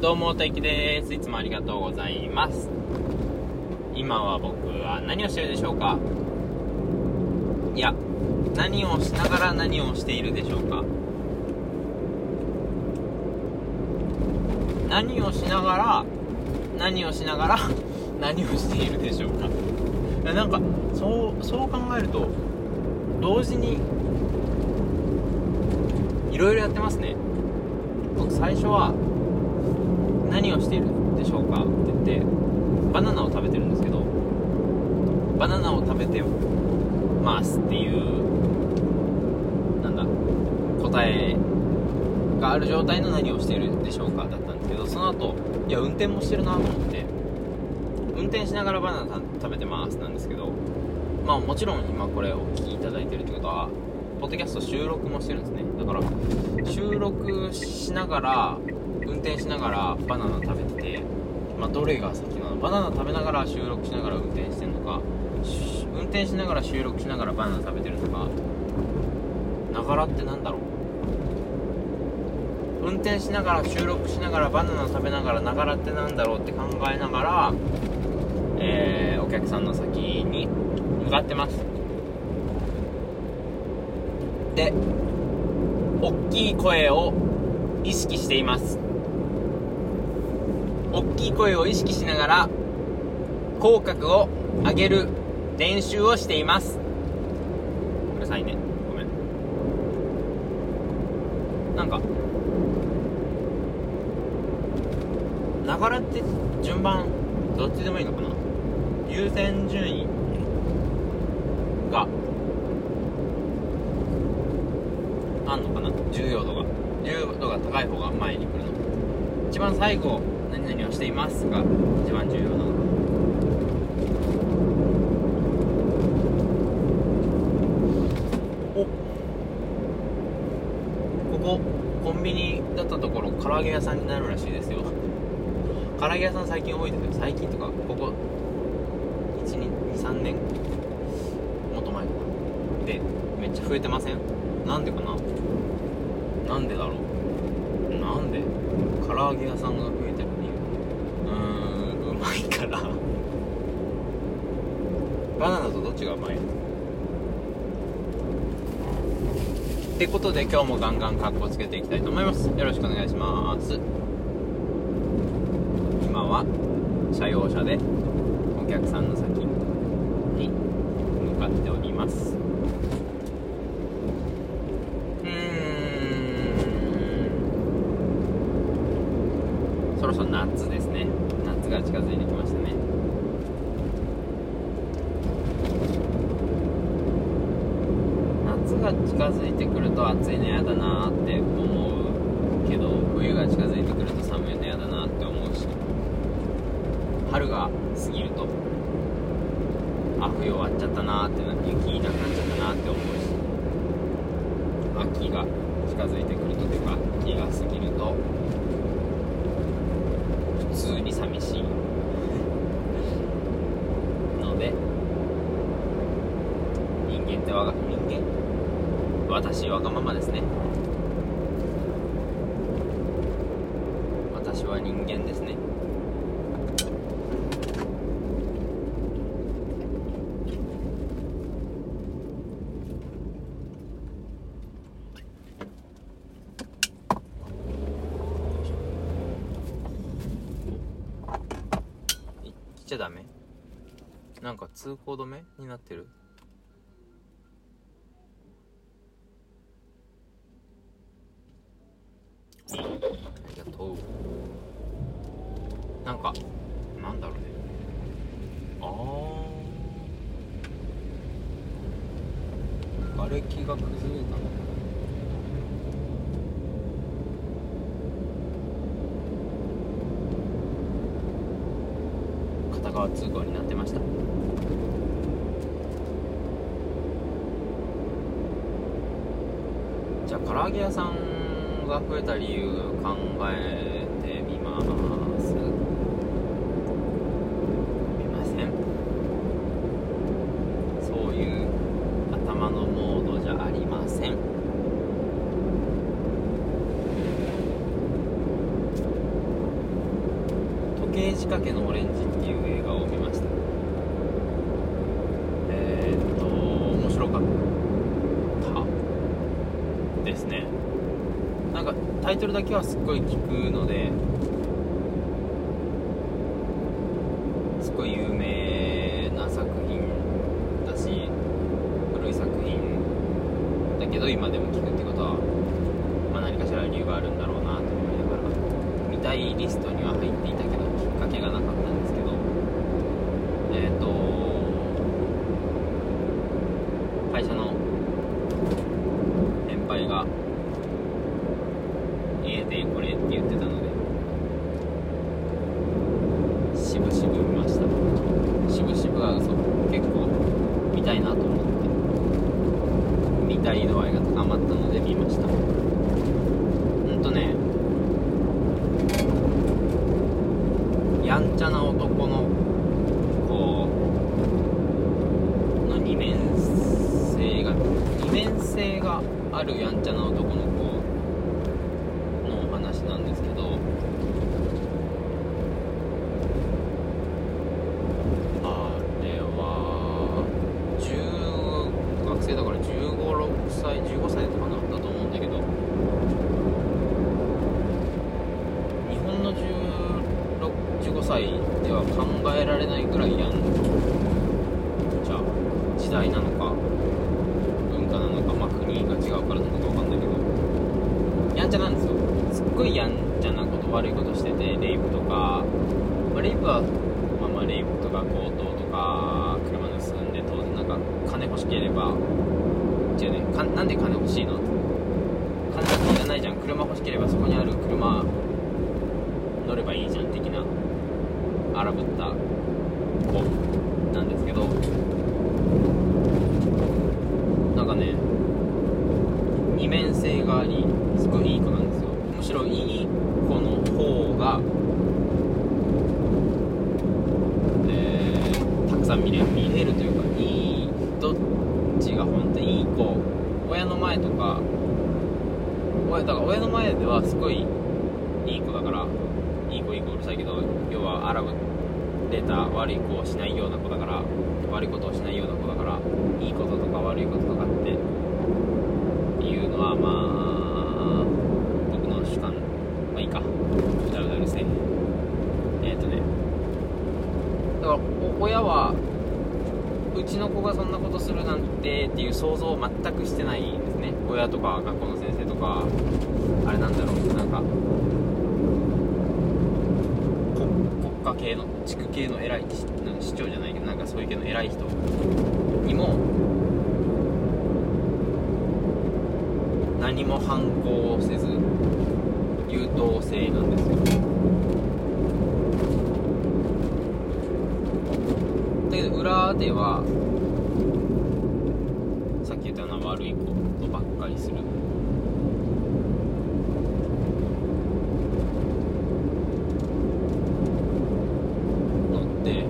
どうも、大輝です。いつもありがとうございます。今は僕は何をしてるでしょうか？いや、何をしながら何をしているでしょうか？何をしながら、何をしながら、何をしているでしょうか？なんか、そう、そう考えると、同時に、いろいろやってますね。僕最初は、何をしているでしょうか？って言ってバナナを食べてるんですけどバナナを食べてますっていうなんだ答えがある状態の何をしているでしょうかだったんですけどその後いや運転もしてるなと思って運転しながらバナナ食べてますなんですけどまあもちろん今これお聞きいただいてるってことはポッドキャスト収録もしてるんですね。だから収録しながら運転しながらバナナ食べてて、まあ、どれが先なの？バナナ食べながら収録しながら運転してんのか運転しながら収録しながらバナナ食べてるのかながらってなんだろう？運転しながら収録しながらバナナ食べながらながらってなんだろうって考えながら、えー、お客さんの先に向かってます。で大きい声を意識しています。大きい声を意識しながら口角を上げる練習をしています。うるさいね。ごめん。なんかながらって順番どっちでもいいのかな？優先順位があんのかな？重要度が。重要度が高い方が前に来るの。一番最後何々をしていますが一番重要な。のおここコンビニだったところ唐揚げ屋さんになるらしいですよ。唐揚げ屋さん最近多いですよ。最近とかここ123年もっと前か。なでめっちゃ増えてません？なんでかな？なんでだろう？なんで唐揚げ屋さんが増えてる理由うーんうまいからバナナとどっちがうまいってことで今日もガンガンカッコつけていきたいと思います。よろしくお願いします。今は車用車でお客さんの先に向かっております。うん。そろそろ夏ですね。夏が近づいてきましたね夏が近づいてくると暑いの嫌だなって思うけど冬が近づいてくると寒いの嫌だなって思うし春が過ぎるとあ冬終わっちゃったなってな雪なくなっちゃったなって思うし秋が近づいてくるとというか秋が過ぎると普通に寂しい。ので人間ってわが人間。私わがままですね。私は人間ですね。い来ちゃダメ？なんか通行止めになってるありがとうなんかなんだろうねああ瓦礫が崩れたの片側通行になってました。じゃあ唐揚げ屋さんが増えた理由考えてみますみませんそういう頭のモードじゃありません刑仕掛けのオレンジっていう映画を見ました。えー、っと面白かったですね。なんかタイトルだけはすっごい聞くのですっごい有名な作品だし古い作品だけど今でも聞くってことは、まあ、何かしら理由があるんだろうなと思いながリストには入っていたけどきっかけがなかったんですけどえっ、ー、と会社の先輩が家でこれって言ってたのでしぶしぶ見ました。しぶしぶは嘘。結構見たいなと思って見たい度合いが高まったので見ましたうんとねやんちゃな男の子の二面性が二面性があるやんちゃな男の子の話なんですけどあれは10学生だから1516歳15歳とかなだと思うんだけど日本の16 15歳では考えられないぐらいやんじゃ時代なのか文化なのか、まあ、国が違うからなのか分かんないけどやんちゃなんですよ。すっごいやんちゃなこと悪いことしててレイプとか、まあ、レイプはまあまあレイプとか強盗とか車盗んで当然なんか金欲しければ違うねかなんで金欲しいの？金が当然ないじゃん。車欲しければそこにある車乗ればいいじゃん的な荒ぶった子なんですけど。なんかね面性がありすごいいい子なんですよ。むしろいい子の方が、えーたくさん見れ見れるというかいいどっちが本当にいい子親の前とか親だから親の前ではすごいいい子だからいい子いい子うるさいけど要は荒ぶれた悪い子をしないような子だから悪いことをしないような子だからいいこととか悪いこととかってのはまあ僕の主観まあいいか。うだうだうるせええっ、ー、とね。だから親はうちの子がそんなことするなんてっていう想像を全くしてないですね。親とか学校の先生とかあれなんだろうなんか国家系の地区系の偉いな市長じゃないけどなんかそういう系の偉い人にも何も反抗をせず優等生なんですよ。だけど裏ではさっき言ったような悪いことばっかりするのって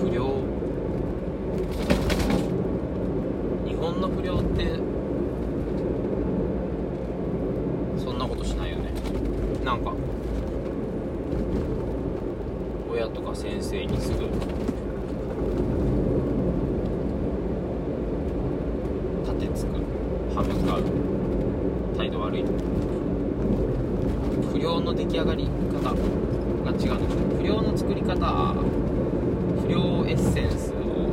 不良日本の不良ってそんなことしないよねなんか親とか先生にすぐ立てつく歯向かう態度悪い。不良の出来上がり方が違うのか不良の作り方不良エッセンスを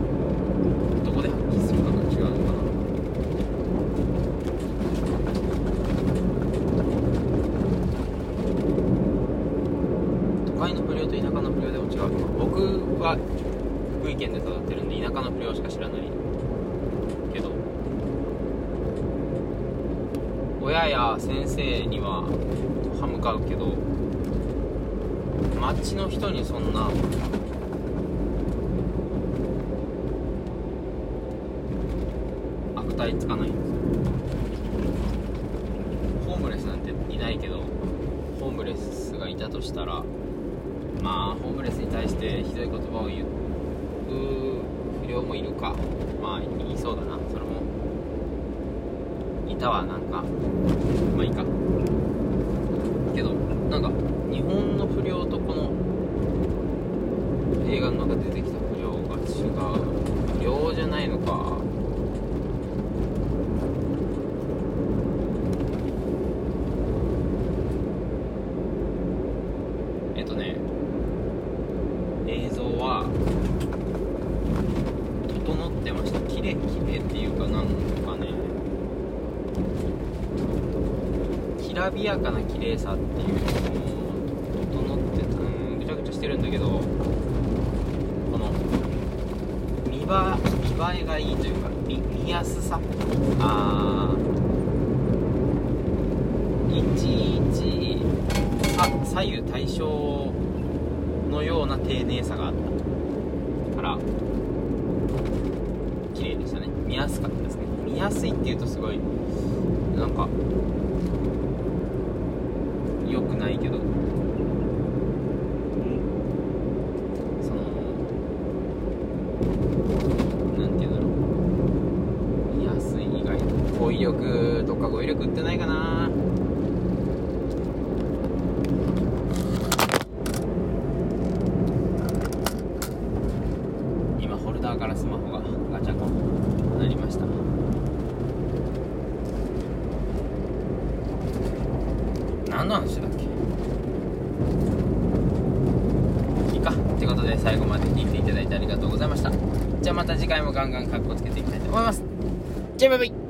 どこで発揮するかが違うのかな都会の不良と田舎の不良でも違うのか僕は福井県で育ってるんで田舎の不良しか知らないけど。親や先生には歯向かうけど町の人にそんな悪態つかないんですよ。ホームレスなんていないけどホームレスがいたとしたらまあホームレスに対してひどい言葉を言う。不良もいるか。まあ言いそうだな。それも。いたわなんか。まあいいか。けどなんか日本の不良とこの映画の中で出てきた不良が違う。不良じゃないのか。えっとね映像は整ってました綺麗綺麗っていうかなんかねきらびやかな綺麗さっていうのも整ってたんぐちゃぐちゃしてるんだけどこの見栄見栄えがいいというか見見やすさ。あいちいちあ左右対称のような丁寧さがあったから綺麗でしたね。見やすかったですね。見やすいっていうとすごいなんかくないけど。そのなんていうんだろう。見やすい以外に語彙力とか語彙力ってないかな。今ホルダーからスマホがガチャコンなりました何の話だっけいいかってことで最後まで聞いていただいてありがとうございまたじゃあまた次回もガンガンカッコつけていきたいと思います。じゃあバイバイ。